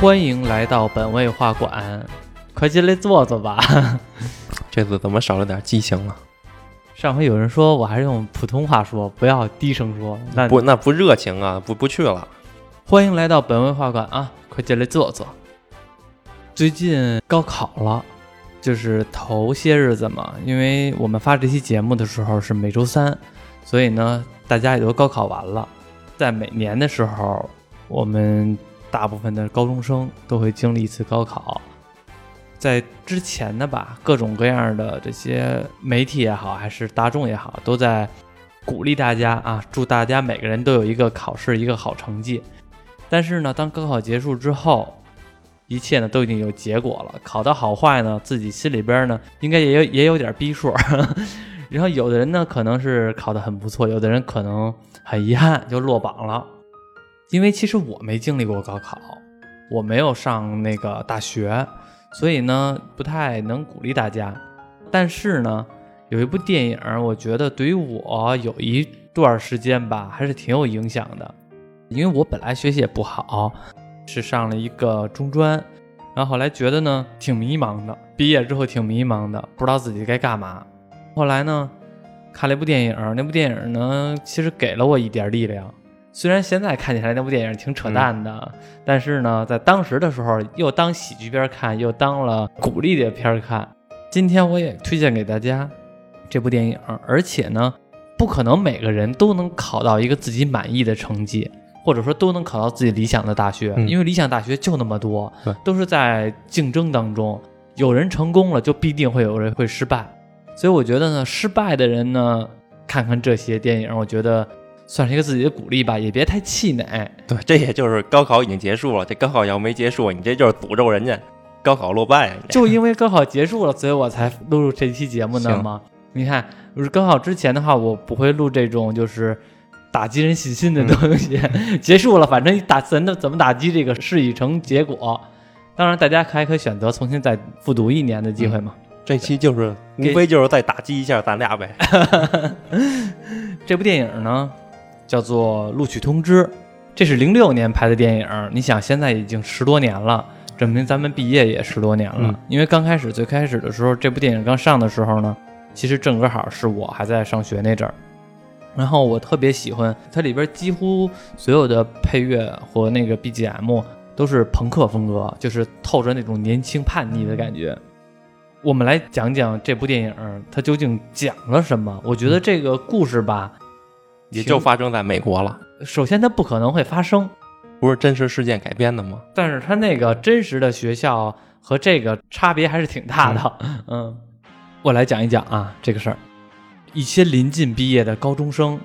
欢迎来到本位画馆，快进来坐坐吧。这次怎么少了点激情了？上回有人说我还是用普通话说，不要低声说。那不，那不热情啊！不，不去了。欢迎来到本位画馆啊，快进来坐坐。最近高考了，就是头些日子嘛，因为我们发这期节目的时候是每周三，所以呢，大家也都高考完了。在每年的时候，我们大部分的高中生都会经历一次高考。在之前的吧，各种各样的这些媒体也好，还是大众也好，都在鼓励大家啊，祝大家每个人都有一个考试一个好成绩。但是呢，当高考结束之后，一切呢都已经有结果了，考的好坏呢，自己心里边呢应该也有也有点逼数。然后有的人呢可能是考得很不错，有的人可能很遗憾就落榜了。因为其实我没经历过高考，我没有上那个大学。所以呢，不太能鼓励大家。但是呢，有一部电影，我觉得对于我有一段时间吧，还是挺有影响的。因为我本来学习也不好，是上了一个中专，然后后来觉得呢挺迷茫的，毕业之后挺迷茫的，不知道自己该干嘛。后来呢，看了一部电影，那部电影呢，其实给了我一点力量。虽然现在看起来那部电影挺扯淡的，但是呢，在当时的时候又当喜剧片看，又当了鼓励的片看。今天我也推荐给大家这部电影，而且呢，不可能每个人都能考到一个自己满意的成绩，或者说都能考到自己理想的大学，因为理想大学就那么多，都是在竞争当中，有人成功了，就必定会有人会失败。所以我觉得呢，失败的人呢，看看这些电影，我觉得。算是一个自己的鼓励吧，也别太气馁。对，这也就是高考已经结束了。这高考要没结束，你这就是诅咒人家高考落败。就因为高考结束了，所以我才录入这期节目呢吗？你看，是高考之前的话，我不会录这种就是打击人信心的东西。结束了，反正打咱的怎么打击这个事已成结果。当然，大家还可以选择重新再复读一年的机会嘛。这期就是无非就是再打击一下咱俩呗。这部电影呢？叫做录取通知，这是零六年拍的电影。你想，现在已经十多年了，证明咱们毕业也十多年了。因为刚开始最开始的时候，这部电影刚上的时候呢，其实正好是我还在上学那阵儿。然后我特别喜欢它里边几乎所有的配乐和那个 BGM 都是朋克风格，就是透着那种年轻叛逆的感觉。我们来讲讲这部电影它究竟讲了什么？我觉得这个故事吧。也就发生在美国了。首先，它不可能会发生，不是真实事件改编的吗？但是它那个真实的学校和这个差别还是挺大的。嗯，我来讲一讲啊，这个事儿。一些临近毕业的高中生，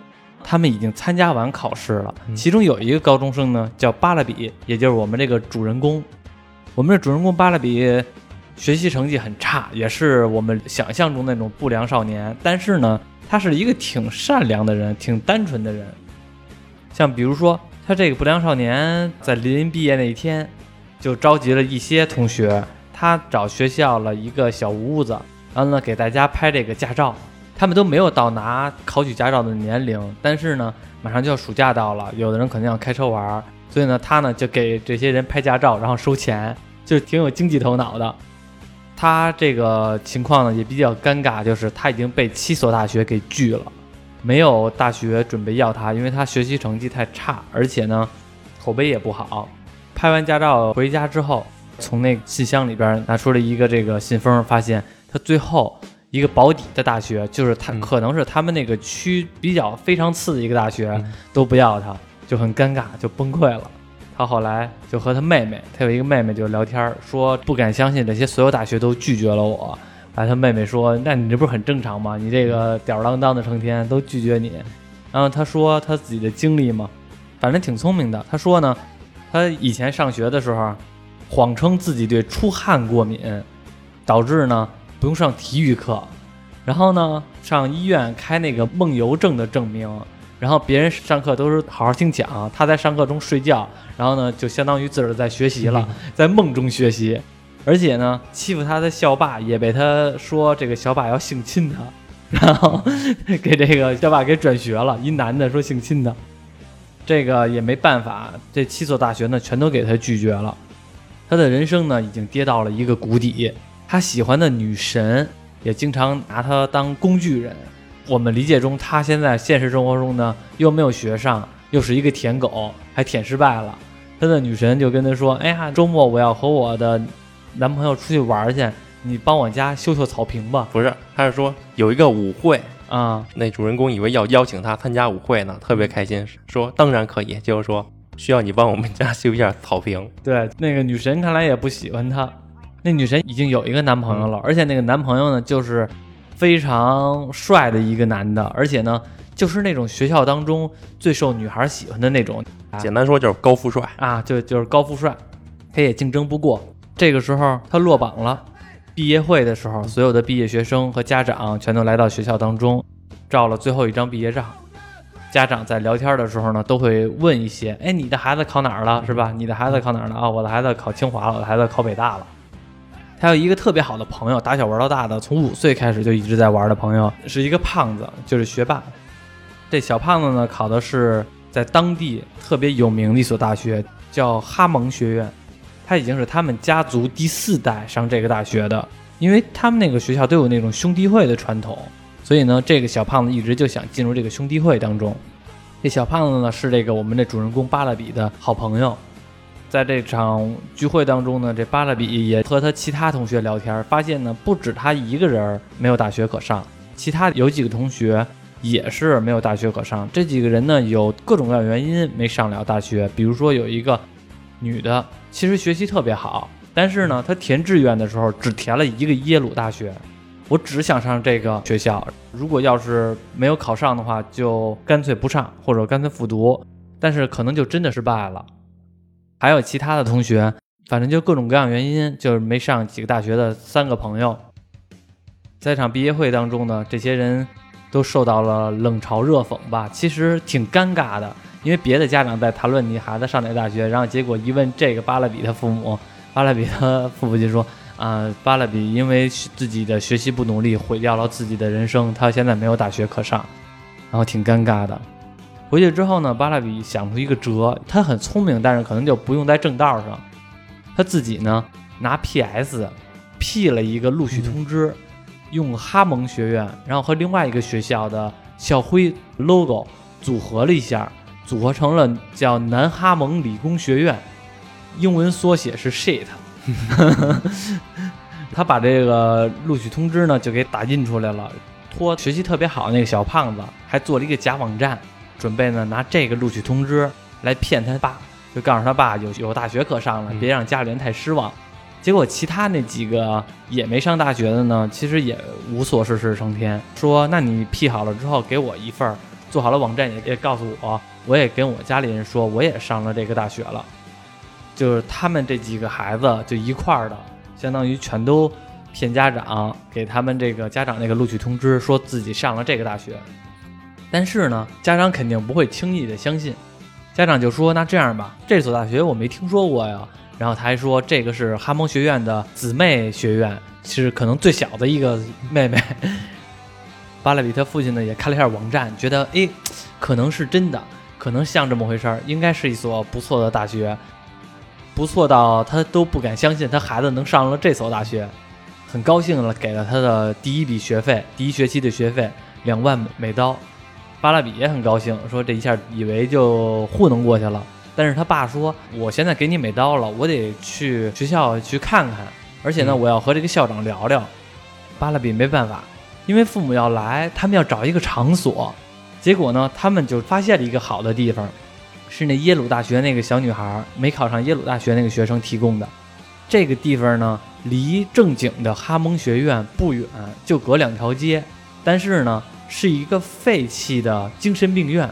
他们已经参加完考试了。其中有一个高中生呢，叫巴拉比，也就是我们这个主人公。我们这主人公巴拉比学习成绩很差，也是我们想象中那种不良少年。但是呢。他是一个挺善良的人，挺单纯的人。像比如说，他这个不良少年在临毕业那一天，就召集了一些同学，他找学校了一个小屋子，然后呢给大家拍这个驾照。他们都没有到拿考取驾照的年龄，但是呢，马上就要暑假到了，有的人肯定要开车玩，所以呢，他呢就给这些人拍驾照，然后收钱，就挺有经济头脑的。他这个情况呢也比较尴尬，就是他已经被七所大学给拒了，没有大学准备要他，因为他学习成绩太差，而且呢口碑也不好。拍完驾照回家之后，从那信箱里边拿出了一个这个信封，发现他最后一个保底的大学，就是他可能是他们那个区比较非常次的一个大学都不要他，就很尴尬，就崩溃了。他后来就和他妹妹，他有一个妹妹，就聊天说不敢相信这些所有大学都拒绝了我。后他妹妹说：“那你这不是很正常吗？你这个吊儿郎当的成天都拒绝你。”然后他说他自己的经历嘛，反正挺聪明的。他说呢，他以前上学的时候，谎称自己对出汗过敏，导致呢不用上体育课，然后呢上医院开那个梦游症的证明。然后别人上课都是好好听讲，他在上课中睡觉，然后呢就相当于自个儿在学习了，在梦中学习，而且呢欺负他的校霸也被他说这个校霸要性侵他，然后给这个校霸给转学了，一男的说性侵他，这个也没办法，这七所大学呢全都给他拒绝了，他的人生呢已经跌到了一个谷底。他喜欢的女神也经常拿他当工具人。我们理解中，他现在现实生活中呢又没有学上，又是一个舔狗，还舔失败了。他的女神就跟他说：“哎呀，周末我要和我的男朋友出去玩去，你帮我家修修草坪吧。不是，他是说有一个舞会，”啊，那主人公以为要邀请他参加舞会呢，特别开心，说当然可以，就是说需要你帮我们家修一下草坪。对，那个女神看来也不喜欢他。那女神已经有一个男朋友了，而且那个男朋友呢，就是非常帅的一个男的，而且呢，就是那种学校当中最受女孩喜欢的那种。简单说就是高富帅。啊，就就是高富帅，他也竞争不过。这个时候他落榜了，毕业会的时候，所有的毕业学生和家长全都来到学校当中，照了最后一张毕业照。家长在聊天的时候呢，都会问一些：“哎，你的孩子考哪儿了？是吧？你的孩子考哪儿了啊？我的孩子考清华了，我的孩子考北大了。”还有一个特别好的朋友，打小玩到大的，从五岁开始就一直在玩的朋友，是一个胖子，就是学霸。这小胖子呢，考的是在当地特别有名的一所大学，叫哈蒙学院。他已经是他们家族第四代上这个大学的，因为他们那个学校都有那种兄弟会的传统，所以呢，这个小胖子一直就想进入这个兄弟会当中。这小胖子呢，是这个我们的主人公巴勒比的好朋友。在这场聚会当中呢，这巴勒比也和他其他同学聊天，发现呢，不止他一个人没有大学可上，其他有几个同学也是没有大学可上。这几个人呢，有各种各样原因没上了大学，比如说有一个女的，其实学习特别好，但是呢，她填志愿的时候只填了一个耶鲁大学，我只想上这个学校，如果要是没有考上的话，就干脆不上，或者干脆复读，但是可能就真的失败了。还有其他的同学，反正就各种各样原因，就是没上几个大学的三个朋友，在场毕业会当中呢，这些人都受到了冷嘲热讽吧，其实挺尴尬的，因为别的家长在谈论你孩子上哪个大学，然后结果一问这个巴勒比他父母，巴勒比他父母亲说啊，巴勒比因为自己的学习不努力，毁掉了自己的人生，他现在没有大学可上，然后挺尴尬的。回去之后呢，巴拉比想出一个辙，他很聪明，但是可能就不用在正道上。他自己呢拿 PS P 了一个录取通知，用哈蒙学院，然后和另外一个学校的校徽 logo 组合了一下，组合成了叫南哈蒙理工学院，英文缩写是 shit。他把这个录取通知呢就给打印出来了，托学习特别好那个小胖子还做了一个假网站。准备呢拿这个录取通知来骗他爸，就告诉他爸有有大学可上了，别让家里人太失望。结果其他那几个也没上大学的呢，其实也无所事事成天，说那你 P 好了之后给我一份儿，做好了网站也也告诉我，我也跟我家里人说我也上了这个大学了。就是他们这几个孩子就一块儿的，相当于全都骗家长，给他们这个家长那个录取通知，说自己上了这个大学。但是呢，家长肯定不会轻易的相信。家长就说：“那这样吧，这所大学我没听说过呀。”然后他还说：“这个是哈蒙学院的姊妹学院，是可能最小的一个妹妹。”巴勒比特父亲呢也看了一下网站，觉得哎，可能是真的，可能像这么回事儿，应该是一所不错的大学，不错到他都不敢相信他孩子能上了这所大学，很高兴了，给了他的第一笔学费，第一学期的学费两万美刀。巴拉比也很高兴，说这一下以为就糊弄过去了。但是他爸说：“我现在给你美刀了，我得去学校去看看，而且呢，我要和这个校长聊聊。”巴拉比没办法，因为父母要来，他们要找一个场所。结果呢，他们就发现了一个好的地方，是那耶鲁大学那个小女孩没考上耶鲁大学那个学生提供的。这个地方呢，离正经的哈蒙学院不远，就隔两条街。但是呢。是一个废弃的精神病院，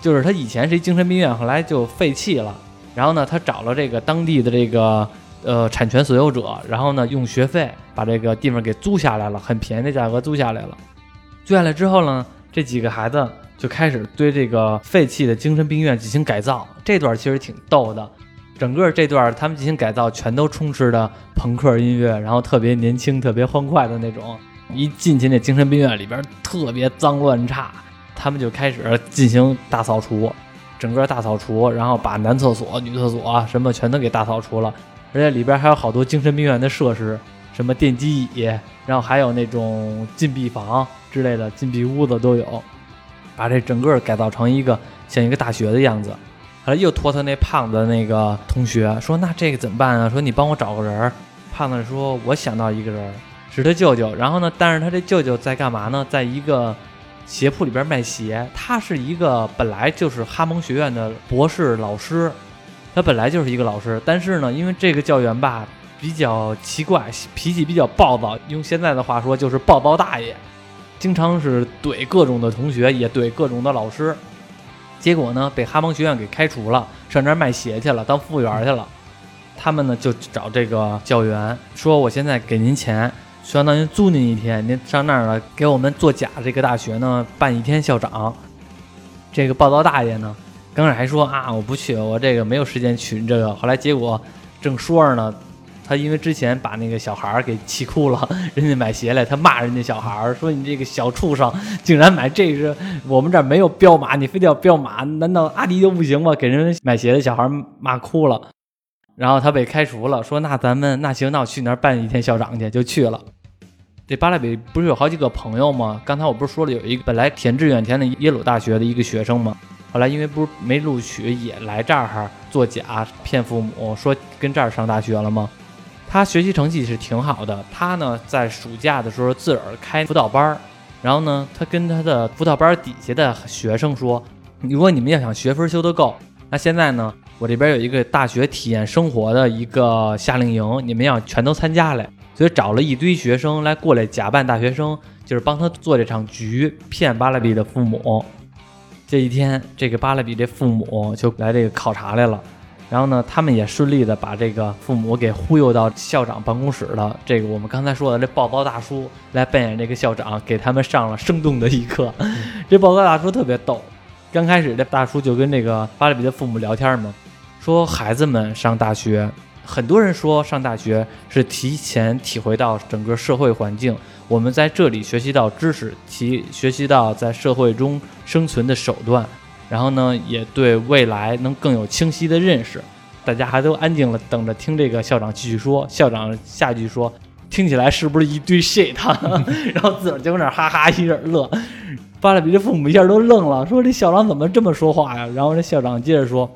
就是他以前是一精神病院，后来就废弃了。然后呢，他找了这个当地的这个呃产权所有者，然后呢用学费把这个地方给租下来了，很便宜的价格租下来了。租下来之后呢，这几个孩子就开始对这个废弃的精神病院进行改造。这段其实挺逗的，整个这段他们进行改造全都充斥着朋克音乐，然后特别年轻、特别欢快的那种。一进去那精神病院里边特别脏乱差，他们就开始进行大扫除，整个大扫除，然后把男厕所、女厕所什么全都给大扫除了，而且里边还有好多精神病院的设施，什么电击椅，然后还有那种禁闭房之类的禁闭屋子都有，把这整个改造成一个像一个大学的样子。后来又托他那胖子那个同学说：“那这个怎么办啊？说你帮我找个人。”胖子说：“我想到一个人，是他舅舅。然后呢，但是他这舅舅在干嘛呢？在一个鞋铺里边卖鞋。他是一个本来就是哈蒙学院的博士老师，他本来就是一个老师。但是呢，因为这个教员吧比较奇怪，脾气比较暴躁，用现在的话说就是暴暴大爷，经常是怼各种的同学，也怼各种的老师。结果呢，被哈蒙学院给开除了，上那儿卖鞋去了，当服务员去了。他们呢就找这个教员说：“我现在给您钱，相当于租您一天，您上那儿了给我们做假这个大学呢办一天校长。”这个报道大爷呢，刚开始还说啊我不去，我这个没有时间去这个。后来结果正说着呢，他因为之前把那个小孩儿给气哭了，人家买鞋来，他骂人家小孩儿说：“你这个小畜生，竟然买这个，我们这儿没有彪马，你非得要彪马，难道阿迪就不行吗？”给人买鞋的小孩骂哭了。然后他被开除了，说那咱们那行，那我去那儿办一天校长去，就去了。这巴拉比不是有好几个朋友吗？刚才我不是说了，有一个本来填志愿填的耶鲁大学的一个学生吗？后来因为不是没录取，也来这儿作假骗父母，说跟这儿上大学了吗？他学习成绩是挺好的，他呢在暑假的时候自个儿开辅导班儿，然后呢他跟他的辅导班底下的学生说，如果你们要想学分修得够，那现在呢？我这边有一个大学体验生活的一个夏令营，你们要全都参加来，所以找了一堆学生来过来假扮大学生，就是帮他做这场局，骗巴拉比的父母。这一天，这个巴拉比这父母就来这个考察来了，然后呢，他们也顺利的把这个父母给忽悠到校长办公室了。这个我们刚才说的这报告大叔来扮演这个校长，给他们上了生动的一课。这报告大叔特别逗，刚开始这大叔就跟这个巴拉比的父母聊天嘛。说孩子们上大学，很多人说上大学是提前体会到整个社会环境，我们在这里学习到知识，提学习到在社会中生存的手段，然后呢，也对未来能更有清晰的认识。大家还都安静了，等着听这个校长继续说。校长下句说：“ 听起来是不是一堆 shit？” 然后自个儿就那哈哈一阵乐。巴拉比这父母一下都愣了，说：“这校长怎么这么说话呀？”然后这校长接着说。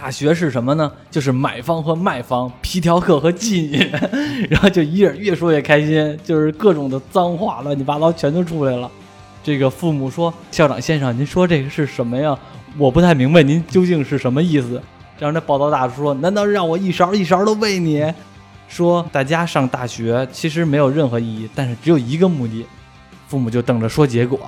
大学是什么呢？就是买方和卖方，皮条客和妓女，然后就一人越说越开心，就是各种的脏话乱七八糟全都出来了。这个父母说：“校长先生，您说这个是什么呀？我不太明白，您究竟是什么意思？”然后那报道大叔说：“难道让我一勺一勺的喂你？”说大家上大学其实没有任何意义，但是只有一个目的。父母就等着说结果。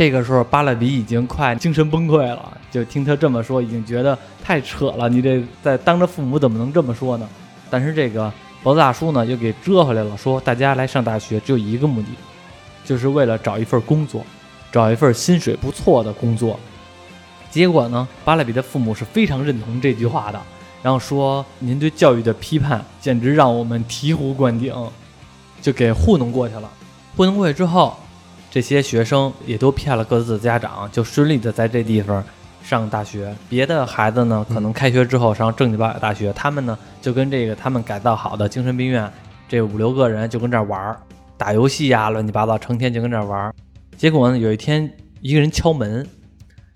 这个时候，巴勒比已经快精神崩溃了，就听他这么说，已经觉得太扯了。你这在当着父母怎么能这么说呢？但是这个脖子大叔呢，又给折回来了，说大家来上大学只有一个目的，就是为了找一份工作，找一份薪水不错的工作。结果呢，巴勒比的父母是非常认同这句话的，然后说您对教育的批判简直让我们醍醐灌顶，就给糊弄过去了。糊弄过去之后。这些学生也都骗了各自的家长，就顺利的在这地方上大学。别的孩子呢，可能开学之后上正经八百大学，他们呢就跟这个他们改造好的精神病院这五六个人就跟这玩儿，打游戏呀，乱七八糟，成天就跟这玩儿。结果呢，有一天一个人敲门，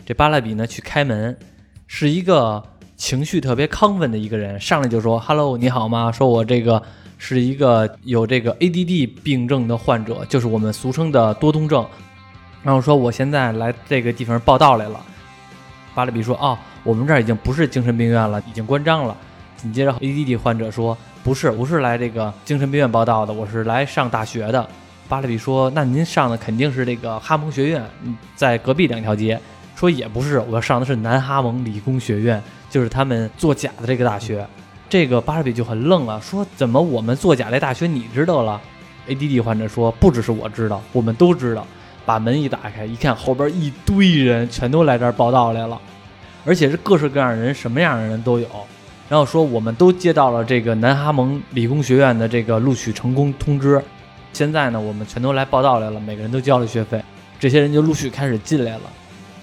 这巴拉比呢去开门，是一个情绪特别亢奋的一个人，上来就说：“Hello，你好吗？说我这个。”是一个有这个 ADD 病症的患者，就是我们俗称的多动症。然后说我现在来这个地方报道来了。巴勒比说：“哦，我们这儿已经不是精神病院了，已经关张了。”紧接着 ADD 患者说：“不是，不是来这个精神病院报道的，我是来上大学的。”巴勒比说：“那您上的肯定是这个哈蒙学院，在隔壁两条街。”说也不是，我上的是南哈蒙理工学院，就是他们作假的这个大学。这个巴尔比就很愣了，说：“怎么我们作假这大学你知道了？”ADD 患者说：“不只是我知道，我们都知道。”把门一打开，一看后边一堆人，全都来这儿报道来了，而且是各式各样的人，什么样的人都有。然后说：“我们都接到了这个南哈蒙理工学院的这个录取成功通知，现在呢，我们全都来报道来了，每个人都交了学费，这些人就陆续开始进来了。”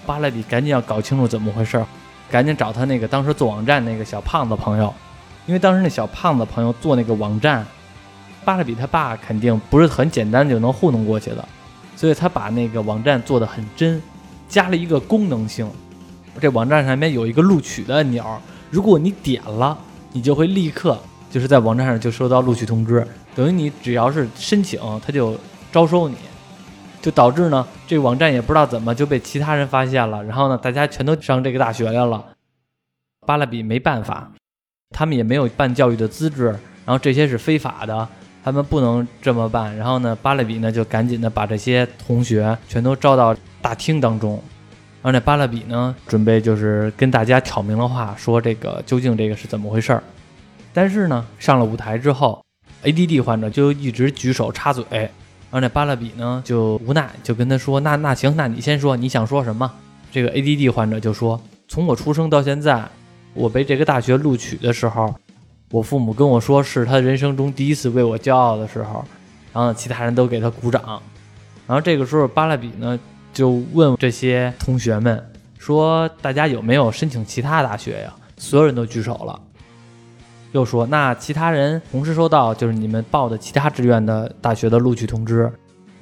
巴莱比赶紧要搞清楚怎么回事，赶紧找他那个当时做网站那个小胖子朋友。因为当时那小胖子朋友做那个网站，巴勒比他爸肯定不是很简单就能糊弄过去的，所以他把那个网站做的很真，加了一个功能性。这网站上面有一个录取的按钮，如果你点了，你就会立刻就是在网站上就收到录取通知，等于你只要是申请，他就招收你，就导致呢，这网站也不知道怎么就被其他人发现了，然后呢，大家全都上这个大学来了。巴勒比没办法，他们也没有办教育的资质，然后这些是非法的，他们不能这么办。然后呢，巴勒比呢就赶紧的把这些同学全都招到大厅当中。而那巴勒比呢，准备就是跟大家挑明了话，说这个究竟这个是怎么回事儿。但是呢，上了舞台之后，ADD 患者就一直举手插嘴，而那巴勒比呢就无奈，就跟他说：“那那行，那你先说，你想说什么？”这个 ADD 患者就说：“从我出生到现在，我被这个大学录取的时候，我父母跟我说是他人生中第一次为我骄傲的时候，然后其他人都给他鼓掌。然后这个时候，巴勒比呢。”就问这些同学们说：“大家有没有申请其他大学呀？”所有人都举手了。又说：“那其他人同时收到就是你们报的其他志愿的大学的录取通知。”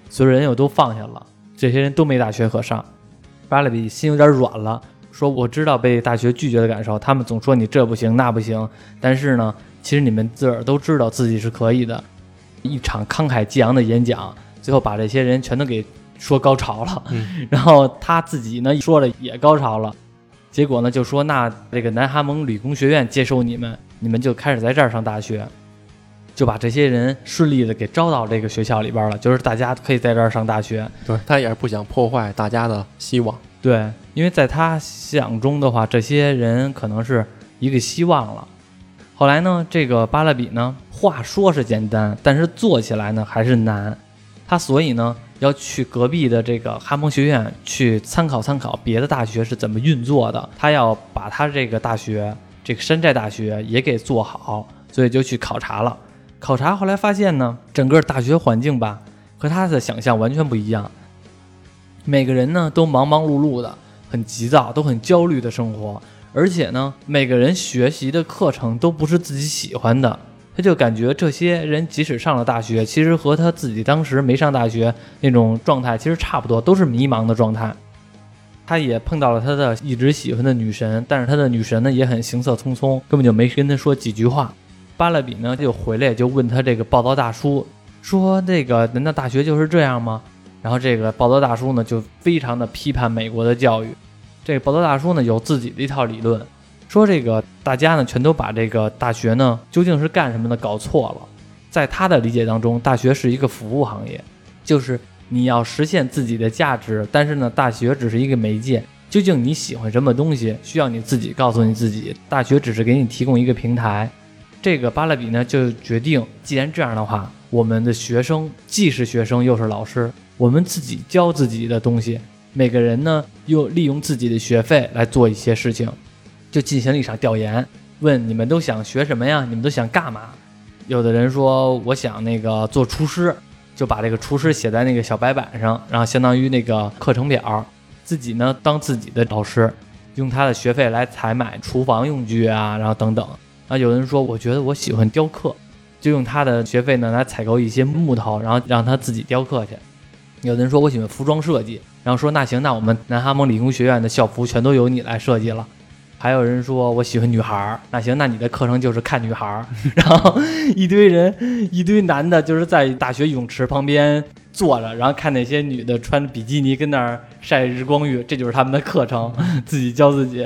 所有人又都放下了。这些人都没大学可上。巴勒比心有点软了，说：“我知道被大学拒绝的感受。他们总说你这不行那不行，但是呢，其实你们自个儿都知道自己是可以的。”一场慷慨激昂的演讲，最后把这些人全都给。说高潮了，然后他自己呢说了也高潮了，结果呢就说那这个南哈蒙理工学院接收你们，你们就开始在这儿上大学，就把这些人顺利的给招到这个学校里边了，就是大家可以在这儿上大学。对他也是不想破坏大家的希望。对，因为在他想中的话，这些人可能是一个希望了。后来呢，这个巴勒比呢话说是简单，但是做起来呢还是难，他所以呢。要去隔壁的这个哈蒙学院去参考参考别的大学是怎么运作的，他要把他这个大学，这个山寨大学也给做好，所以就去考察了。考察后来发现呢，整个大学环境吧和他的想象完全不一样，每个人呢都忙忙碌碌的，很急躁，都很焦虑的生活，而且呢每个人学习的课程都不是自己喜欢的。他就感觉这些人即使上了大学，其实和他自己当时没上大学那种状态其实差不多，都是迷茫的状态。他也碰到了他的一直喜欢的女神，但是他的女神呢也很行色匆匆，根本就没跟他说几句话。巴勒比呢就回来就问他这个报道大叔说：“这个难道大学就是这样吗？”然后这个报道大叔呢就非常的批判美国的教育。这个报道大叔呢有自己的一套理论。说这个大家呢，全都把这个大学呢究竟是干什么的搞错了。在他的理解当中，大学是一个服务行业，就是你要实现自己的价值，但是呢，大学只是一个媒介。究竟你喜欢什么东西，需要你自己告诉你自己。大学只是给你提供一个平台。这个巴勒比呢就决定，既然这样的话，我们的学生既是学生又是老师，我们自己教自己的东西，每个人呢又利用自己的学费来做一些事情。就进行了一场调研，问你们都想学什么呀？你们都想干嘛？有的人说我想那个做厨师，就把这个厨师写在那个小白板上，然后相当于那个课程表，自己呢当自己的老师，用他的学费来采买厨房用具啊，然后等等。啊，有人说我觉得我喜欢雕刻，就用他的学费呢来采购一些木头，然后让他自己雕刻去。有的人说我喜欢服装设计，然后说那行，那我们南哈蒙理工学院的校服全都由你来设计了。还有人说我喜欢女孩儿，那行，那你的课程就是看女孩儿，然后一堆人，一堆男的，就是在大学泳池旁边坐着，然后看那些女的穿比基尼跟那儿晒日光浴，这就是他们的课程，自己教自己。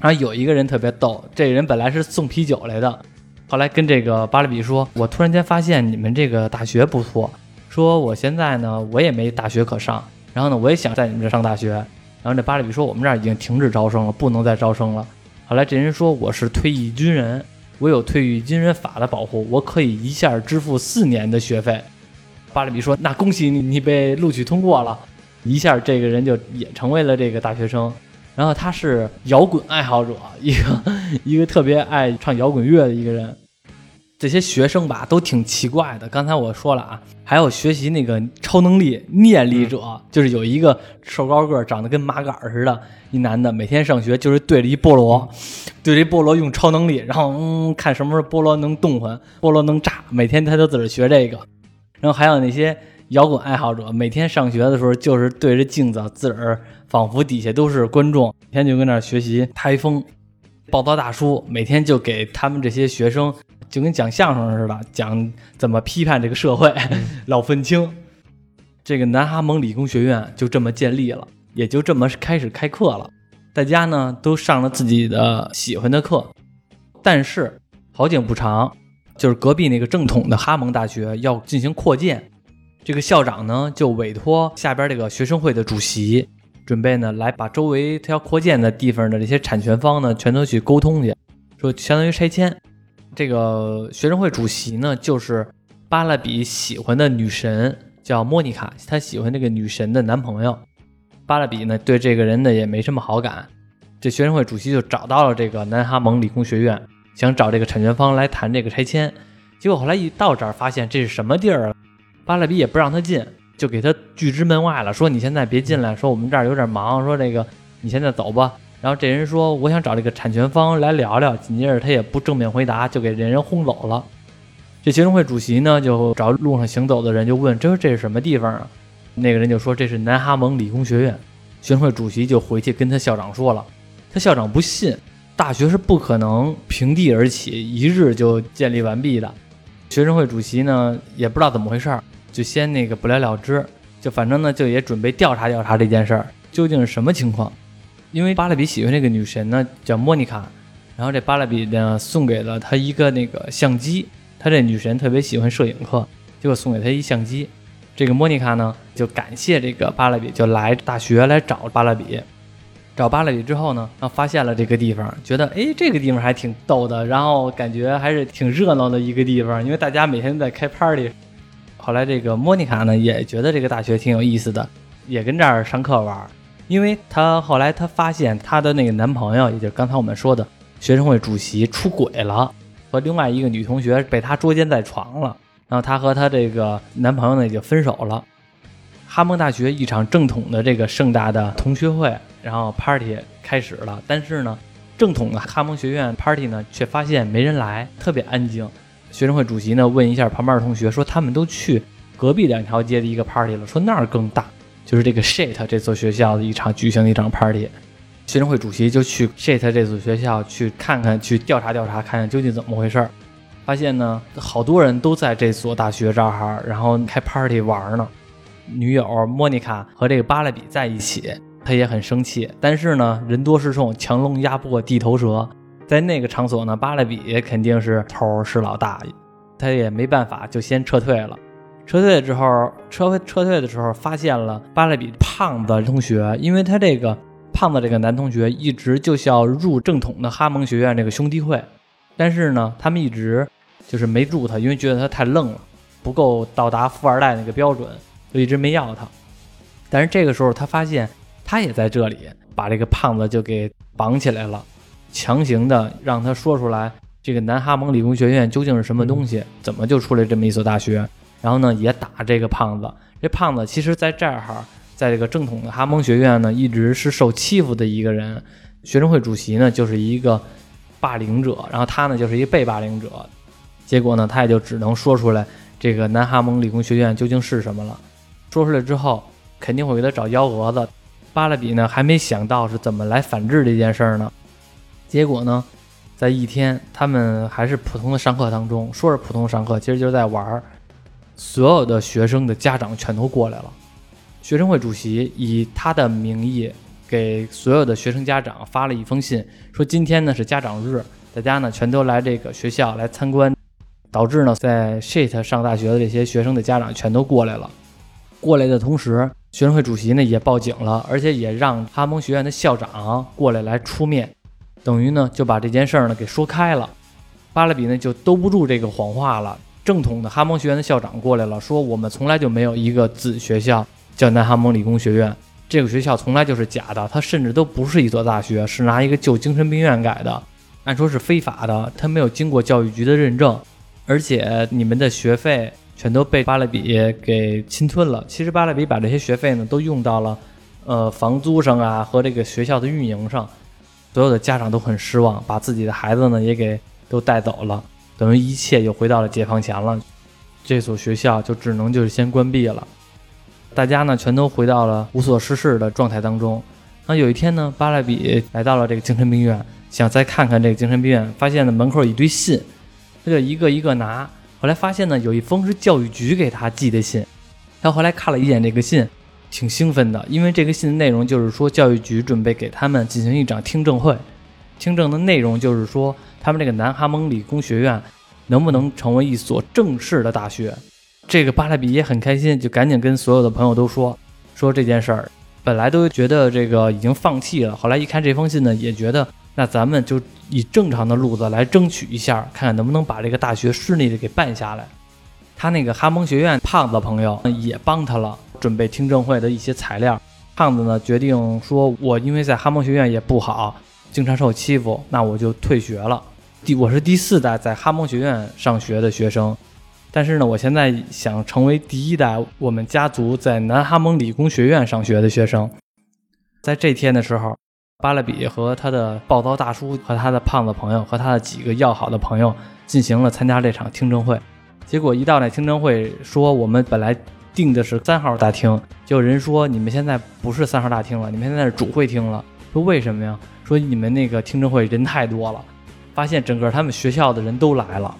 然后有一个人特别逗，这人本来是送啤酒来的，后来跟这个巴勒比说：“我突然间发现你们这个大学不错，说我现在呢我也没大学可上，然后呢我也想在你们这上大学。”然后这巴里比说：“我们这儿已经停止招生了，不能再招生了。”后来这人说：“我是退役军人，我有退役军人法的保护，我可以一下支付四年的学费。”巴里比说：“那恭喜你，你被录取通过了。”一下这个人就也成为了这个大学生。然后他是摇滚爱好者，一个一个特别爱唱摇滚乐的一个人。这些学生吧都挺奇怪的。刚才我说了啊，还有学习那个超能力念力者，就是有一个瘦高个儿，长得跟麻杆似的，一男的，每天上学就是对着一菠萝，对着一菠萝用超能力，然后嗯，看什么时候菠萝能动换，菠萝能炸，每天他都自个儿学这个。然后还有那些摇滚爱好者，每天上学的时候就是对着镜子，自个儿仿佛底下都是观众，每天就跟那儿学习台风。暴躁大叔每天就给他们这些学生，就跟讲相声似的，讲怎么批判这个社会，老愤青。这个南哈蒙理工学院就这么建立了，也就这么开始开课了。大家呢都上了自己的喜欢的课，但是好景不长，就是隔壁那个正统的哈蒙大学要进行扩建，这个校长呢就委托下边这个学生会的主席。准备呢，来把周围他要扩建的地方的这些产权方呢，全都去沟通去，说相当于拆迁。这个学生会主席呢，就是巴拉比喜欢的女神，叫莫妮卡，他喜欢这个女神的男朋友。巴拉比呢，对这个人呢也没什么好感。这学生会主席就找到了这个南哈蒙理工学院，想找这个产权方来谈这个拆迁。结果后来一到这儿，发现这是什么地儿？巴拉比也不让他进。就给他拒之门外了，说你现在别进来，说我们这儿有点忙，说这个你现在走吧。然后这人说我想找这个产权方来聊聊，紧接着他也不正面回答，就给这人轰走了。这学生会主席呢就找路上行走的人就问，这这是什么地方啊？那个人就说这是南哈蒙理工学院。学生会主席就回去跟他校长说了，他校长不信，大学是不可能平地而起，一日就建立完毕的。学生会主席呢也不知道怎么回事儿。就先那个不了了之，就反正呢，就也准备调查调查这件事儿究竟是什么情况。因为巴勒比喜欢这个女神呢，叫莫妮卡，然后这巴勒比呢送给了他一个那个相机，他这女神特别喜欢摄影课，结果送给他一相机。这个莫妮卡呢就感谢这个巴勒比，就来大学来找巴勒比。找巴勒比之后呢，然后发现了这个地方，觉得哎这个地方还挺逗的，然后感觉还是挺热闹的一个地方，因为大家每天在开 party。后来这个莫妮卡呢也觉得这个大学挺有意思的，也跟这儿上课玩。因为她后来她发现她的那个男朋友，也就是刚才我们说的学生会主席出轨了，和另外一个女同学被他捉奸在床了。然后她和她这个男朋友呢也就分手了。哈蒙大学一场正统的这个盛大的同学会，然后 party 开始了。但是呢，正统的哈蒙学院 party 呢却发现没人来，特别安静。学生会主席呢问一下旁边的同学，说他们都去隔壁两条街的一个 party 了，说那儿更大，就是这个 shit 这所学校的一场举行的一场 party。学生会主席就去 shit 这所学校去看看，去调查调查，看看究竟怎么回事儿。发现呢，好多人都在这所大学这儿，然后开 party 玩呢。女友莫妮卡和这个巴勒比在一起，他也很生气，但是呢，人多势众，强龙压不过地头蛇。在那个场所呢，巴勒比肯定是头是老大，他也没办法，就先撤退了。撤退之后，撤撤退的时候，发现了巴勒比胖子同学，因为他这个胖子这个男同学一直就是要入正统的哈蒙学院这个兄弟会，但是呢，他们一直就是没入他，因为觉得他太愣了，不够到达富二代那个标准，就一直没要他。但是这个时候，他发现他也在这里，把这个胖子就给绑起来了。强行的让他说出来，这个南哈蒙理工学院究竟是什么东西？怎么就出来这么一所大学？然后呢，也打这个胖子。这胖子其实在这儿哈，在这个正统的哈蒙学院呢，一直是受欺负的一个人。学生会主席呢，就是一个霸凌者，然后他呢，就是一个被霸凌者。结果呢，他也就只能说出来，这个南哈蒙理工学院究竟是什么了。说出来之后，肯定会给他找幺蛾子。巴勒比呢，还没想到是怎么来反制这件事儿呢。结果呢，在一天，他们还是普通的上课当中，说是普通上课，其实就是在玩儿。所有的学生的家长全都过来了。学生会主席以他的名义给所有的学生家长发了一封信，说今天呢是家长日，大家呢全都来这个学校来参观。导致呢，在 shit 上大学的这些学生的家长全都过来了。过来的同时，学生会主席呢也报警了，而且也让哈蒙学院的校长过来来出面。等于呢，就把这件事儿呢给说开了，巴勒比呢就兜不住这个谎话了。正统的哈蒙学院的校长过来了，说我们从来就没有一个子学校叫南哈蒙理工学院，这个学校从来就是假的，它甚至都不是一所大学，是拿一个旧精神病院改的，按说是非法的，它没有经过教育局的认证。而且你们的学费全都被巴勒比给侵吞了。其实巴勒比把这些学费呢都用到了呃房租上啊和这个学校的运营上，所有的家长都很失望，把自己的孩子呢也给都带走了，等于一切又回到了解放前了。这所学校就只能就是先关闭了，大家呢全都回到了无所事事的状态当中。那有一天呢，巴勒比来到了这个精神病院，想再看看这个精神病院，发现呢门口一堆信，他就一个一个拿。后来发现呢，有一封是教育局给他寄的信。他后来看了一眼这个信，挺兴奋的，因为这个信的内容就是说教育局准备给他们进行一场听证会，听证的内容就是说他们这个南哈蒙理工学院。能不能成为一所正式的大学？这个巴勒比也很开心，就赶紧跟所有的朋友都说说这件事儿。本来都觉得这个已经放弃了，后来一看这封信呢，也觉得那咱们就以正常的路子来争取一下，看看能不能把这个大学顺利的给办下来。他那个哈蒙学院胖子朋友也帮他了，准备听证会的一些材料。胖子呢决定说，我因为在哈蒙学院也不好，经常受欺负，那我就退学了。第我是第四代在哈蒙学院上学的学生，但是呢，我现在想成为第一代我们家族在南哈蒙理工学院上学的学生。在这天的时候，巴勒比和他的暴躁大叔和他的胖子朋友和他的几个要好的朋友进行了参加这场听证会。结果一到那听证会，说我们本来定的是三号大厅，就有人说你们现在不是三号大厅了，你们现在是主会厅了。说为什么呀？说你们那个听证会人太多了。发现整个他们学校的人都来了，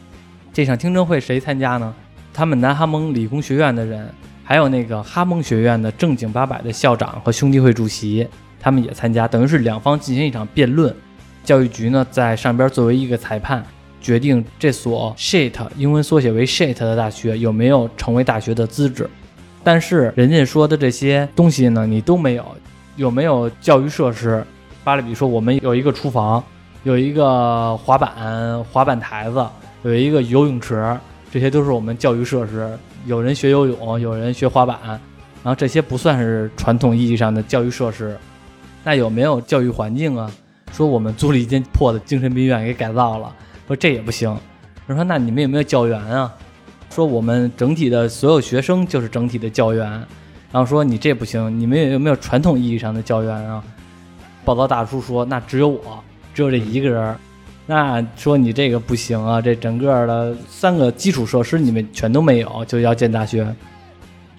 这场听证会谁参加呢？他们南哈蒙理工学院的人，还有那个哈蒙学院的正经八百的校长和兄弟会主席，他们也参加，等于是两方进行一场辩论。教育局呢在上边作为一个裁判，决定这所 shit 英文缩写为 shit 的大学有没有成为大学的资质。但是人家说的这些东西呢，你都没有，有没有教育设施？巴勒比说我们有一个厨房。有一个滑板滑板台子，有一个游泳池，这些都是我们教育设施。有人学游泳，有人学滑板，然后这些不算是传统意义上的教育设施。那有没有教育环境啊？说我们租了一间破的精神病院给改造了，说这也不行。人说那你们有没有教员啊？说我们整体的所有学生就是整体的教员。然后说你这不行，你们有没有传统意义上的教员啊？报道大叔说那只有我。只有这一个人，那说你这个不行啊！这整个的三个基础设施你们全都没有，就要建大学。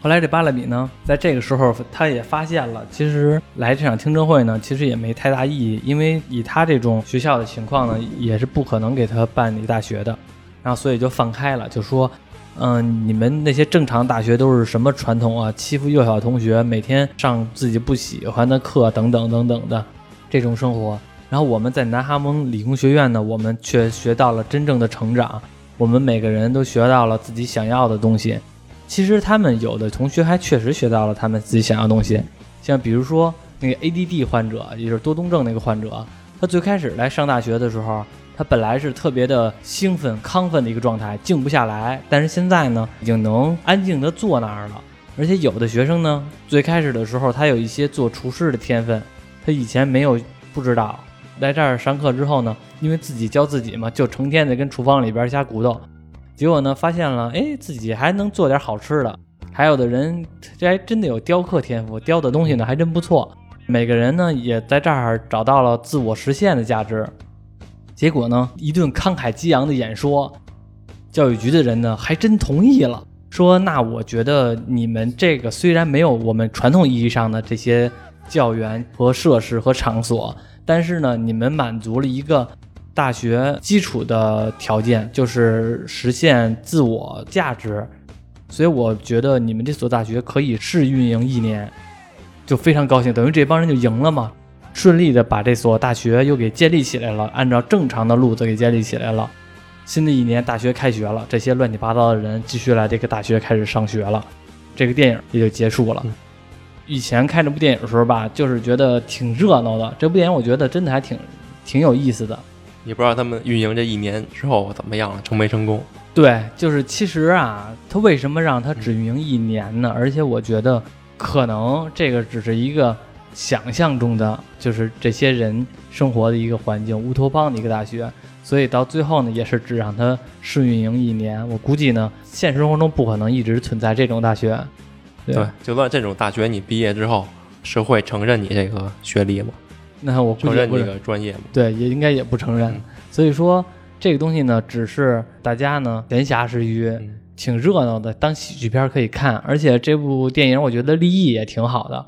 后来这巴勒比呢，在这个时候他也发现了，其实来这场听证会呢，其实也没太大意义，因为以他这种学校的情况呢，也是不可能给他办理大学的。然后所以就放开了，就说，嗯，你们那些正常大学都是什么传统啊？欺负幼小同学，每天上自己不喜欢的课，等等等等的这种生活。然后我们在南哈蒙理工学院呢，我们却学到了真正的成长。我们每个人都学到了自己想要的东西。其实他们有的同学还确实学到了他们自己想要的东西。像比如说那个 ADD 患者，也就是多动症那个患者，他最开始来上大学的时候，他本来是特别的兴奋、亢奋的一个状态，静不下来。但是现在呢，已经能安静地坐那儿了。而且有的学生呢，最开始的时候他有一些做厨师的天分，他以前没有不知道。来这儿上课之后呢，因为自己教自己嘛，就成天的跟厨房里边瞎鼓捣，结果呢发现了，哎，自己还能做点好吃的。还有的人这还真的有雕刻天赋，雕的东西呢还真不错。每个人呢也在这儿找到了自我实现的价值。结果呢，一顿慷慨激昂的演说，教育局的人呢还真同意了，说那我觉得你们这个虽然没有我们传统意义上的这些教员和设施和场所。但是呢，你们满足了一个大学基础的条件，就是实现自我价值，所以我觉得你们这所大学可以试运营一年，就非常高兴，等于这帮人就赢了嘛，顺利的把这所大学又给建立起来了，按照正常的路子给建立起来了。新的一年大学开学了，这些乱七八糟的人继续来这个大学开始上学了，这个电影也就结束了。以前看这部电影的时候吧，就是觉得挺热闹的。这部电影我觉得真的还挺挺有意思的。也不知道他们运营这一年之后怎么样了，成没成功？对，就是其实啊，他为什么让他只运营一年呢？而且我觉得可能这个只是一个想象中的，就是这些人生活的一个环境，乌托邦的一个大学。所以到最后呢，也是只让他试运营一年。我估计呢，现实生活中不可能一直存在这种大学。对对，就算这种大学你毕业之后，是会承认你这个学历吗？那我承认这个专业吗？对，也应该也不承认。嗯所以说这个东西呢，只是大家呢闲暇时余嗯挺热闹的，当喜剧片可以看。而且这部电影我觉得立意也挺好的。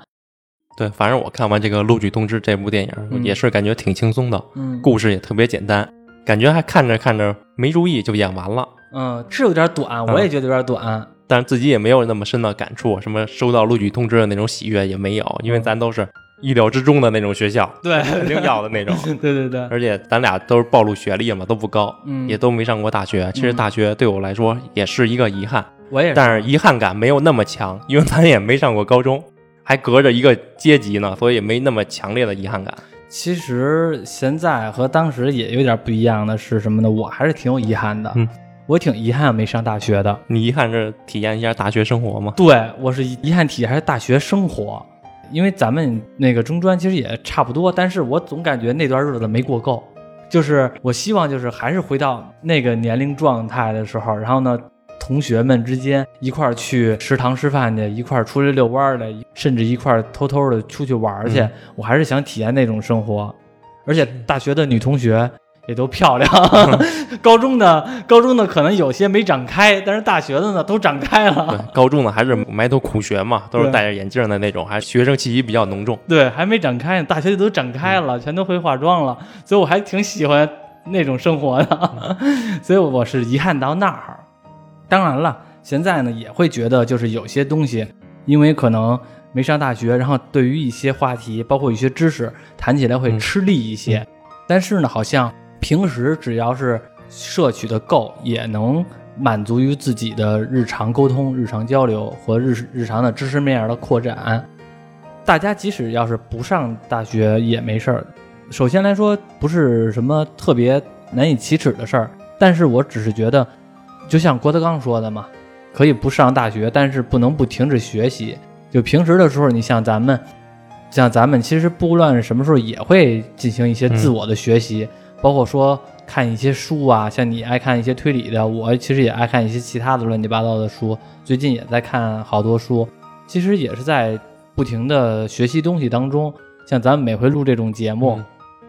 对，反正我看完这个《录取通知》这部电影，嗯也是感觉挺轻松的，嗯故事也特别简单，感觉还看着看着没注意就演完了。嗯，是有点短，我也觉得有点短。但是自己也没有那么深的感触，什么收到录取通知的那种喜悦也没有，因为咱都是意料之中的那种学校，对肯定要的那种。对对对，而且咱俩都是暴露学历嘛，都不高，嗯，也都没上过大学。其实大学对我来说也是一个遗憾，我也，但是遗憾感没有那么强，因为咱也没上过高中，还隔着一个阶级呢，所以没那么强烈的遗憾感。其实现在和当时也有点不一样的是什么呢？我还是挺有遗憾的，嗯我挺遗憾没上大学的。你遗憾是体验一下大学生活吗？对我是遗憾体验还是大学生活，因为咱们那个中专其实也差不多，但是我总感觉那段日子没过够。就是我希望就是还是回到那个年龄状态的时候，然后呢，同学们之间一块儿去食堂吃饭去，一块儿出去遛弯儿的，甚至一块儿偷偷的出去玩儿去。嗯我还是想体验那种生活，而且大学的女同学也都漂亮，高中的高中的可能有些没长开，但是大学的呢都长开了。对，高中呢还是埋头苦学嘛，都是戴着眼镜的那种，还学生气息比较浓重。对，还没长开呢，大学里都长开了，全都会化妆了，所以我还挺喜欢那种生活的，所以我是遗憾到那儿。当然了，现在呢也会觉得，就是有些东西，因为可能没上大学，然后对于一些话题，包括一些知识，谈起来会嗯吃力一些。但是呢，好像平时只要是摄取的够，也能满足于自己的日常沟通、日常交流和日日常的知识面的扩展。大家即使要是不上大学也没事儿。首先来说，不是什么特别难以启齿的事儿，但是我只是觉得，就像郭德纲说的嘛，可以不上大学，但是不能不停止学习。就平时的时候，你像咱们，像咱们其实不论什么时候也会进行一些自我的学习，包括说看一些书啊，像你爱看一些推理的，我其实也爱看一些其他的乱七八糟的书，最近也在看好多书，其实也是在不停的学习东西当中。像咱们每回录这种节目，嗯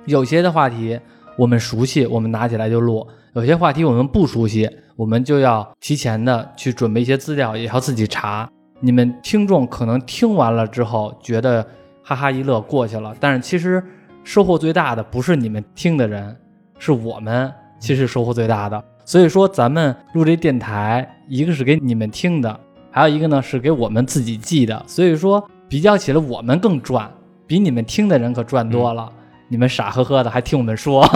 有些的话题我们熟悉，我们拿起来就录；有些话题我们不熟悉，我们就要提前的去准备一些资料，也要自己查。你们听众可能听完了之后觉得哈哈一乐过去了，但是其实收获最大的不是你们听的人，是我们其实收获最大的。所以说，咱们录这电台，一个是给你们听的，还有一个呢是给我们自己记的。所以说，比较起来，我们更赚，比你们听的人可赚多了。你们傻呵呵的还听我们说，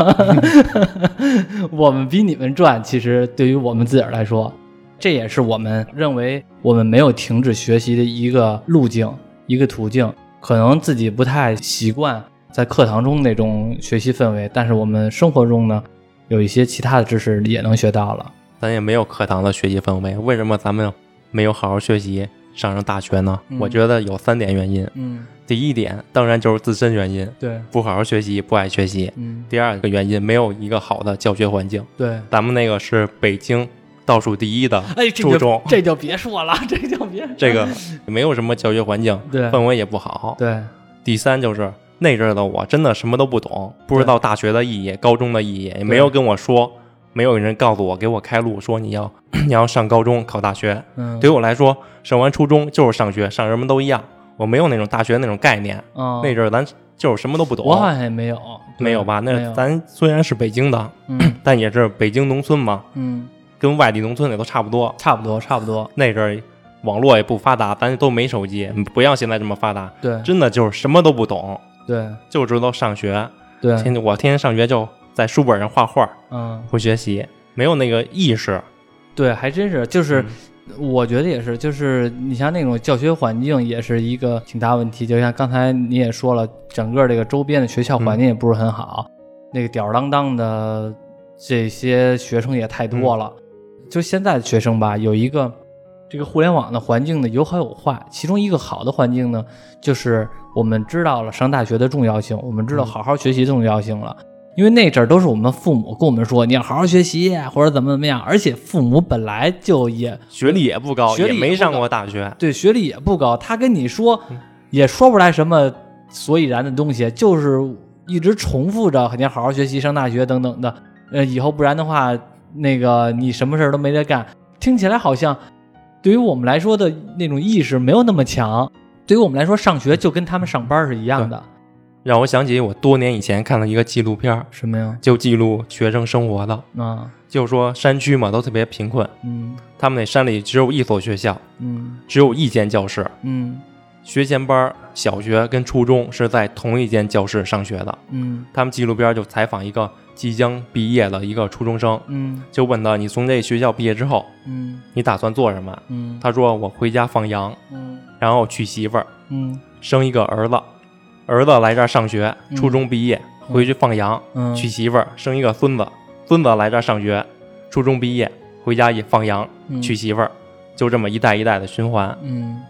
我们比你们赚。其实对于我们自个儿来说，这也是我们认为我们没有停止学习的一个路径、一个途径。可能自己不太习惯在课堂中那种学习氛围，但是我们生活中呢，有一些其他的知识也能学到了。咱也没有课堂的学习氛围，为什么咱们没有好好学习，上上大学呢？嗯我觉得有三点原因。嗯，第一点，当然就是自身原因，对，不好好学习，不爱学习。嗯，第二个原因，没有一个好的教学环境。对。咱们那个是北京倒数第一的哎，这就初中，这就别说了，这就别这个没有什么教学环境，对氛围也不好。对第三就是那阵儿的我真的什么都不懂，不知道大学的意义、高中的意义，也没有跟我说，没有人告诉我，给我开路，说你要 你要上高中考大学。嗯，对于我来说，上完初中就是上学，上什么都一样，我没有那种大学那种概念。嗯，那阵儿咱就是什么都不懂，我好像也没有，没有吧？那咱虽然是北京的，嗯但也是北京农村嘛，嗯，跟外地农村也都差不多。差不多差不多，那阵儿网络也不发达，咱都没手机，不像现在这么发达，对真的就是什么都不懂，对就知道上学。对，天天我天天上学就在书本上画画，嗯，不学习，没有那个意识。对，还真是，就是嗯我觉得也是，就是你像那种教学环境也是一个挺大问题。就像刚才你也说了，整个这个周边的学校环境也不是很好，那个吊儿郎当的这些学生也太多了。就现在的学生吧，有一个这个互联网的环境呢有好有坏，其中一个好的环境呢，就是我们知道了上大学的重要性，我们知道嗯好好学习的重要性了。因为那阵儿都是我们父母跟我们说你要好好学习或者怎么怎么样，而且父母本来就也学历也不高，学历也也没上过大学。对学历也不高，他跟你说嗯也说不出来什么所以然的东西，就是一直重复着你要好好学习上大学等等的，呃，以后不然的话，那个你什么事儿都没得干，听起来好像对于我们来说的那种意识没有那么强，对于我们来说上学就跟他们上班是一样的。让我想起我多年以前看了一个纪录片，什么呀？就记录学生生活的，啊，就说山区嘛都特别贫困，嗯他们那山里只有一所学校，嗯只有一间教室，嗯学前班小学跟初中是在同一间教室上学的。嗯他们纪录片就采访一个即将毕业的一个初中生，嗯。就问他：“你从这学校毕业之后，嗯。你打算做什么？嗯？”他说：“我回家放羊，嗯。然后娶媳妇儿，嗯。生一个儿子，儿子来这儿上学，嗯。初中毕业，回去放羊，嗯，娶媳妇儿，生一个孙子，孙子来这儿上学，初中毕业，回家也放羊，嗯。娶媳妇儿，就这么一代一代的循环。嗯，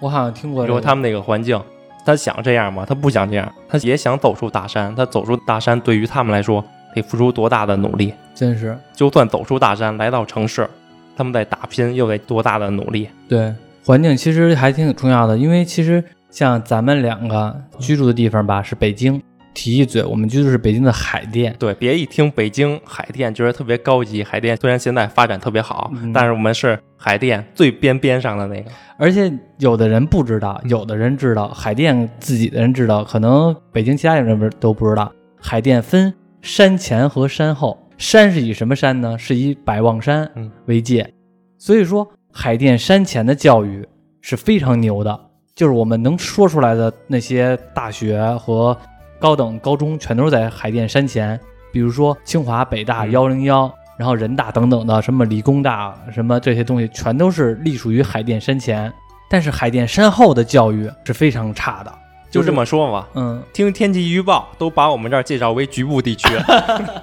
我好像听过说他们那个环境，他想这样吗？他不想这样，他也想走出大山。他走出大山，对于他们来说，得付出多大的努力？真是就算走出大山，来到城市，他们在打拼，又得多大的努力？对环境其实还挺重要的，因为其实像咱们两个居住的地方吧是北京，提一嘴，我们居住是北京的海淀。对，别一听北京海淀觉得特别高级。海淀虽然现在发展特别好，嗯但是我们是海淀最边边上的那个。而且有的人不知道，有的人知道，海淀自己的人知道，可能北京其他人不都不知道。海淀分山前和山后，山是以什么山呢？是以百望山嗯为界，所以说海淀山前的教育是非常牛的，就是我们能说出来的那些大学和高等高中，全都是在海淀山前，比如说清华、北大、嗯幺零幺。然后人大等等的，什么理工大，什么这些东西，全都是隶属于海淀山前。但是海淀山后的教育是非常差的，就这么说嘛，嗯，听天气预报都把我们这儿介绍为局部地区。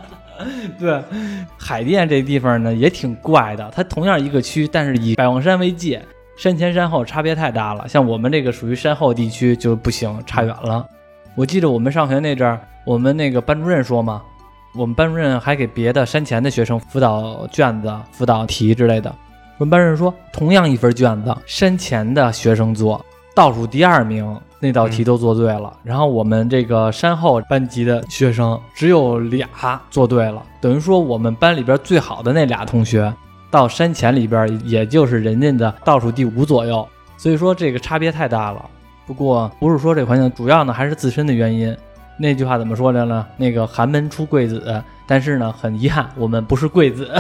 对，海淀这地方呢也挺怪的，它同样一个区，但是以百望山为界，山前山后差别太大了。像我们这个属于山后地区就不行，差远了。我记得我们上学那阵儿，我们那个班主任说嘛，我们班主任还给别的山前的学生辅导卷子、辅导题之类的。我们班主任说，同样一份卷子，山前的学生做倒数第二名，那道题都做对了。然后我们这个山后班级的学生只有俩做对了，等于说我们班里边最好的那俩同学到山前里边，也就是人家的倒数第五左右。所以说这个差别太大了。不过不是说这个环境，主要呢还是自身的原因。那句话怎么说的呢？那个寒门出贵子，但是呢，很遗憾，我们不是贵子。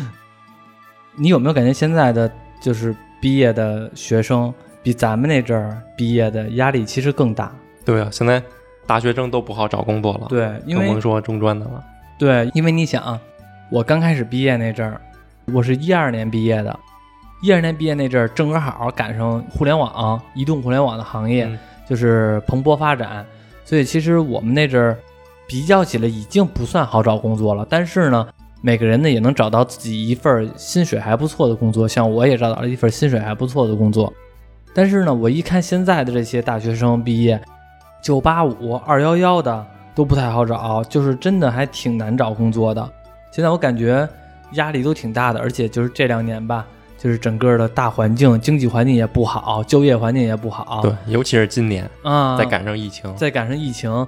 你有没有感觉现在的就是毕业的学生比咱们那阵儿毕业的压力其实更大？对啊，现在大学生都不好找工作了，对，因为更甭说中专的了。对，因为你想，我刚开始毕业那阵儿，我是一二年毕业的，一二年毕业那阵儿正好赶上互联网、移动互联网的行业、嗯就是蓬勃发展，所以其实我们那阵儿比较起来已经不算好找工作了。但是呢，每个人呢也能找到自己一份儿薪水还不错的工作，像我也找到了一份薪水还不错的工作。但是呢，我一看现在的这些大学生毕业，九八五、二幺幺的都不太好找，就是真的还挺难找工作的。现在我感觉压力都挺大的，而且就是这两年吧，就是整个的大环境、经济环境也不好，就业环境也不好。对，尤其是今年啊，再赶上疫情，再赶上疫情，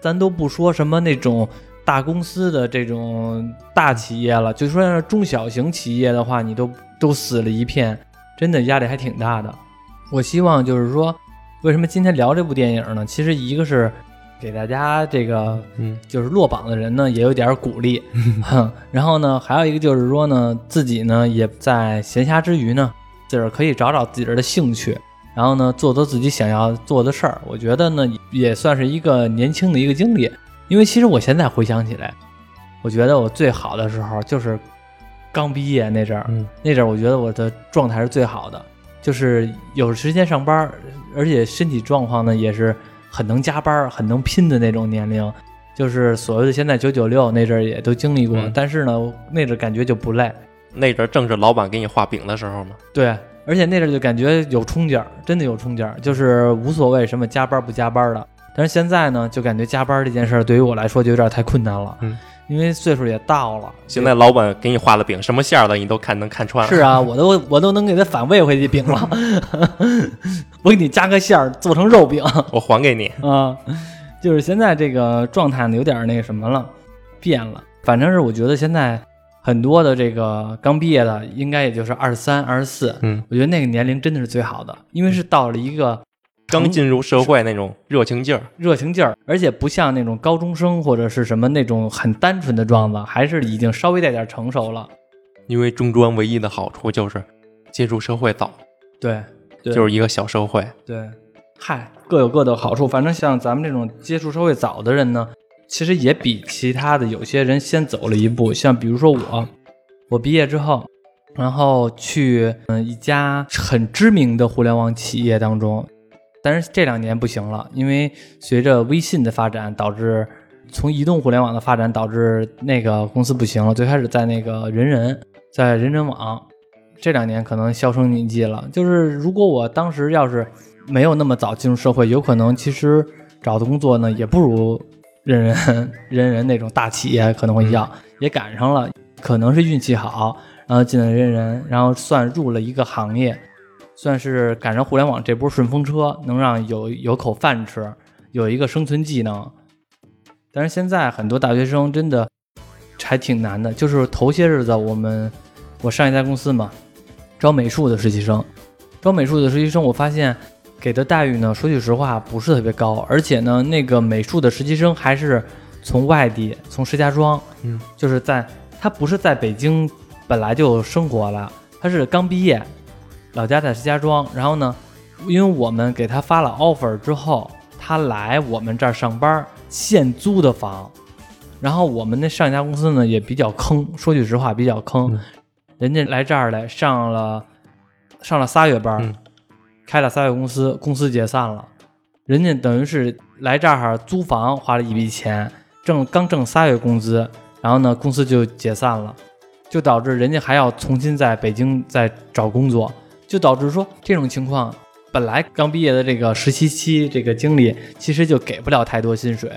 咱都不说什么那种大公司的这种大企业了，就说是中小型企业的话，你都都死了一片，真的压力还挺大的。我希望就是说，为什么今天聊这部电影呢？其实一个是给大家这个嗯，就是落榜的人呢也有点鼓励，哼然后呢还有一个就是说呢，自己呢也在闲暇之余呢，自个儿可以找找自己的兴趣，然后呢做做自己想要做的事儿。我觉得呢也算是一个年轻的一个经历，因为其实我现在回想起来，我觉得我最好的时候就是刚毕业那阵儿，嗯那阵儿我觉得我的状态是最好的，就是有时间上班，而且身体状况呢也是很能加班、很能拼的那种年龄。就是所谓的现在九九六那阵儿也都经历过，嗯。但是呢那阵儿感觉就不累，那阵儿正是老板给你画饼的时候嘛。对，而且那阵儿就感觉有冲劲儿，真的有冲劲儿，就是无所谓什么加班儿不加班儿的，但是现在呢，就感觉加班这件事儿对于我来说就有点太困难了，嗯，因为岁数也到了。现在老板给你画的饼，什么馅儿的你都看能看穿。是啊，我都我都能给他反喂回去饼了，我给你加个馅儿做成肉饼我还给你。啊，就是现在这个状态呢有点那个什么了，变了。反正是我觉得现在很多的这个刚毕业的，应该也就是二十三、二十四，嗯，我觉得那个年龄真的是最好的，因为是到了一个刚进入社会那种热情劲儿，热情劲儿，而且不像那种高中生或者是什么那种很单纯的状子，还是已经稍微带点成熟了。因为中专唯一的好处就是接触社会早，对，对就是一个小社会。对，嗨，各有各的好处。反正像咱们这种接触社会早的人呢，其实也比其他的有些人先走了一步。像比如说我，我毕业之后，然后去嗯一家很知名的互联网企业当中，但是这两年不行了，因为随着微信的发展，导致从移动互联网的发展导致那个公司不行了。最开始在那个人人，在人人网，这两年可能销声匿迹了。就是如果我当时要是没有那么早进入社会，有可能其实找的工作呢也不如人 人人人那种大企业可能会要，也赶上了，可能是运气好，然后进了人人，然后算入了一个行业，算是赶上互联网这波顺风车，能让有有口饭吃，有一个生存技能。但是现在很多大学生真的还挺难的，就是头些日子我们我上一家公司嘛，招美术的实习生，招美术的实习生，我发现给的待遇呢，说句实话不是特别高，而且呢，那个美术的实习生还是从外地，从石家庄，嗯，就是在他不是在北京本来就生活了，他是刚毕业，老家在石家庄，然后呢，因为我们给他发了 offer 之后，他来我们这儿上班，现租的房。然后我们那上一家公司呢也比较坑，说句实话比较坑，嗯。人家来这儿来上了上了仨月班，嗯。开了仨月公司，公司解散了，人家等于是来这儿租房花了一笔钱，挣刚挣仨月工资，然后呢公司就解散了，就导致人家还要重新在北京再找工作，就导致说这种情况，本来刚毕业的这个实习期这个经理，其实就给不了太多薪水，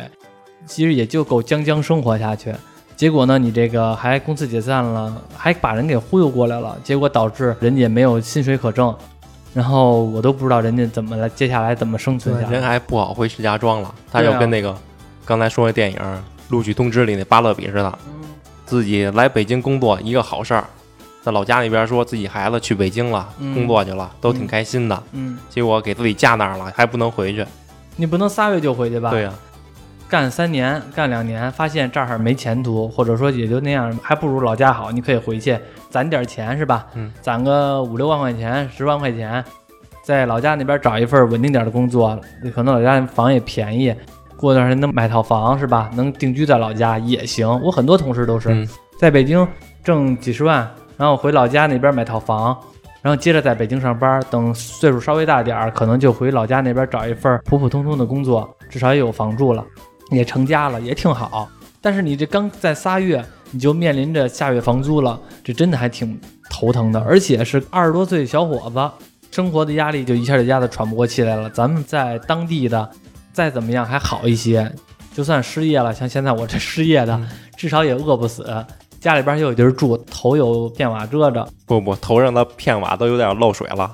其实也就够将将生活下去。结果呢，你这个还公司解散了，还把人给忽悠过来了，结果导致人家没有薪水可挣，然后我都不知道人家怎么来，接下来怎么生存下来。人还不好回石家庄了，他就跟那个刚才说的电影《录取通知》里那巴勒比似的，自己来北京工作一个好事儿，在老家那边说自己孩子去北京了，嗯工作去了，都挺开心的。嗯，结果给自己架那儿了，还不能回去。你不能仨月就回去吧？对呀、干三年、干两年，发现这儿没前途，或者说也就那样，还不如老家好。你可以回去攒点钱是吧？嗯，攒个五六万块钱、十万块钱，在老家那边找一份稳定点的工作，可能老家房也便宜，过段时间能买套房是吧？能定居在老家也行。我很多同事都是、嗯在北京挣几十万，然后回老家那边买套房。然后接着在北京上班，等岁数稍微大点儿，可能就回老家那边找一份普普通通的工作，至少也有房住了。也成家了，也挺好。但是你这刚在仨月，你就面临着下月房租了，这真的还挺头疼的。而且是二十多岁小伙子，生活的压力就一下就压得喘不过气来了。咱们在当地的再怎么样还好一些，就算失业了，像现在我这失业的，至少也饿不死，家里边又有地儿住，头有片瓦遮着，不不，头上的片瓦都有点漏水了，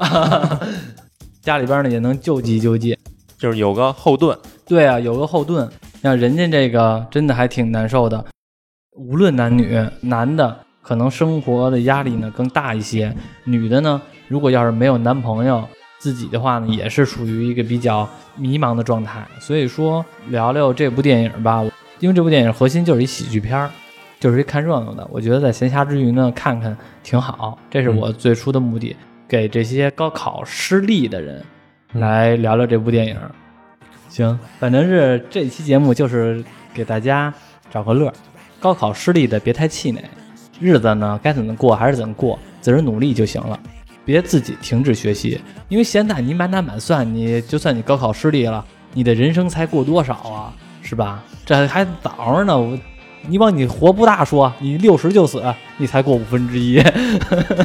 家里边呢也能救济救济。就是有个后盾。对啊，有个后盾，像人家这个真的还挺难受的。无论男女，男的可能生活的压力呢更大一些，女的呢，如果要是没有男朋友，自己的话呢，也是属于一个比较迷茫的状态。所以说，聊聊这部电影吧，因为这部电影核心就是一喜剧片儿，就是一看热闹的。我觉得在闲暇之余呢，看看挺好，这是我最初的目的，给这些高考失利的人来聊聊这部电影。行，反正是这期节目就是给大家找个乐儿。高考失利的别太气馁，日子呢该怎么过还是怎么过，自个儿努力就行了，别自己停止学习。因为现在你满打满算，你就算你高考失利了，你的人生才过多少啊？是吧？这还早着呢，我你往你活不大说，你六十就死，你才过五分之一，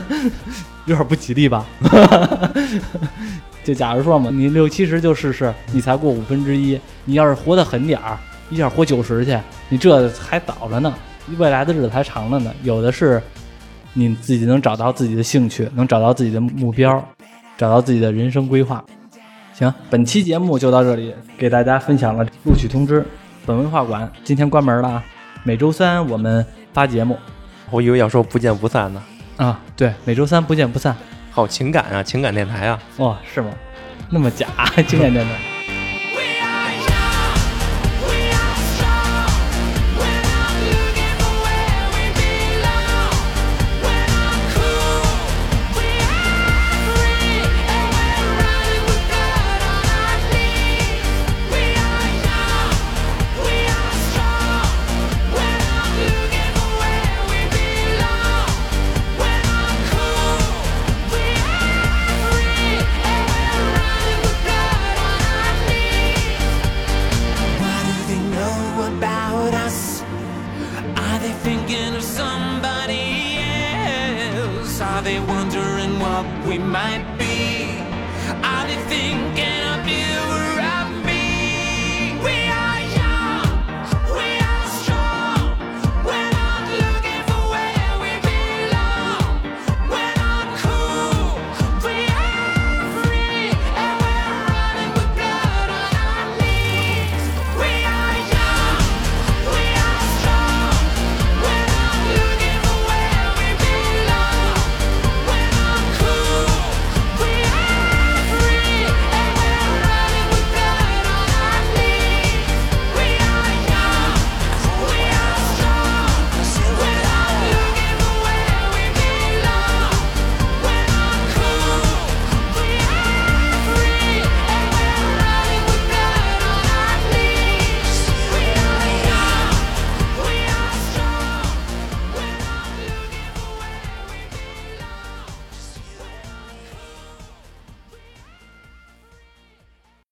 有点不吉利吧？就假如说嘛，你六七十就试试，你才过五分之一。你要是活得狠点儿，一下活九十去，你这还早着呢，未来的日子还长着呢。有的是你自己能找到自己的兴趣，能找到自己的目标，找到自己的人生规划。行，本期节目就到这里，给大家分享了录取通知。本文化馆今天关门了啊，每周三我们发节目我以为要说不见不散呢。啊，对，每周三不见不散。好情感啊，情感电台啊。哦，是吗？那么假，情感电台。